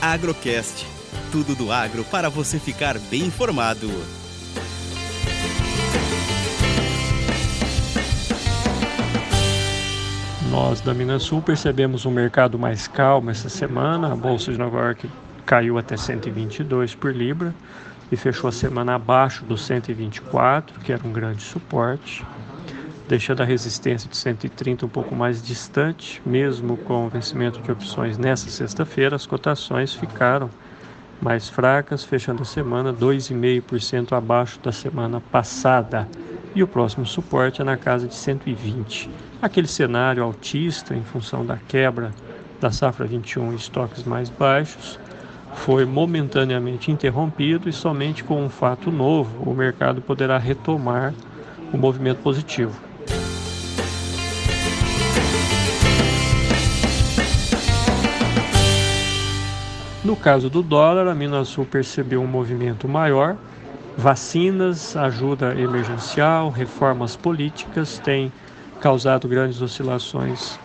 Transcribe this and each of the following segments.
Agrocast. Tudo do agro para você ficar bem informado. Nós da Minas Sul percebemos um mercado mais calmo essa semana. A Bolsa de Nova York caiu até 122 por libra e fechou a semana abaixo do 124, que era um grande suporte, deixando a resistência de 130 um pouco mais distante, mesmo com o vencimento de opções nessa sexta-feira, as cotações ficaram mais fracas, fechando a semana 2,5% abaixo da semana passada. E o próximo suporte é na casa de 120. Aquele cenário altista em função da quebra da safra 21 e estoques mais baixos foi momentaneamente interrompido e somente com um fato novo o mercado poderá retomar o movimento positivo. No caso do dólar, a Minasul percebeu um movimento maior. Vacinas, ajuda emergencial, reformas políticas têm causado grandes oscilações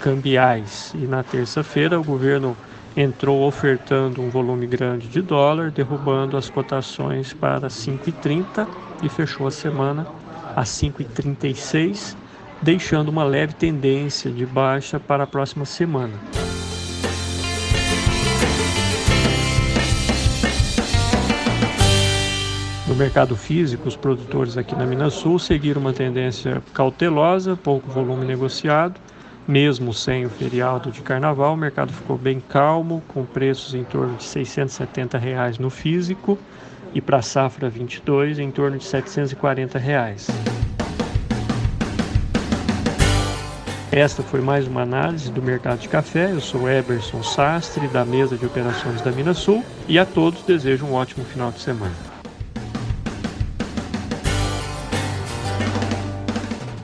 cambiais. E na terça-feira, o governo entrou ofertando um volume grande de dólar, derrubando as cotações para 5,30 e fechou a semana a 5,36, deixando uma leve tendência de baixa para a próxima semana. No mercado físico, os produtores aqui na Minas Sul seguiram uma tendência cautelosa, pouco volume negociado mesmo sem o feriado de carnaval, o mercado ficou bem calmo, com preços em torno de 670 reais no físico e para a safra 22 em torno de 740 reais. Esta foi mais uma análise do mercado de café. Eu sou Eberson Sastre, da mesa de operações da Minas Sul, e a todos desejo um ótimo final de semana.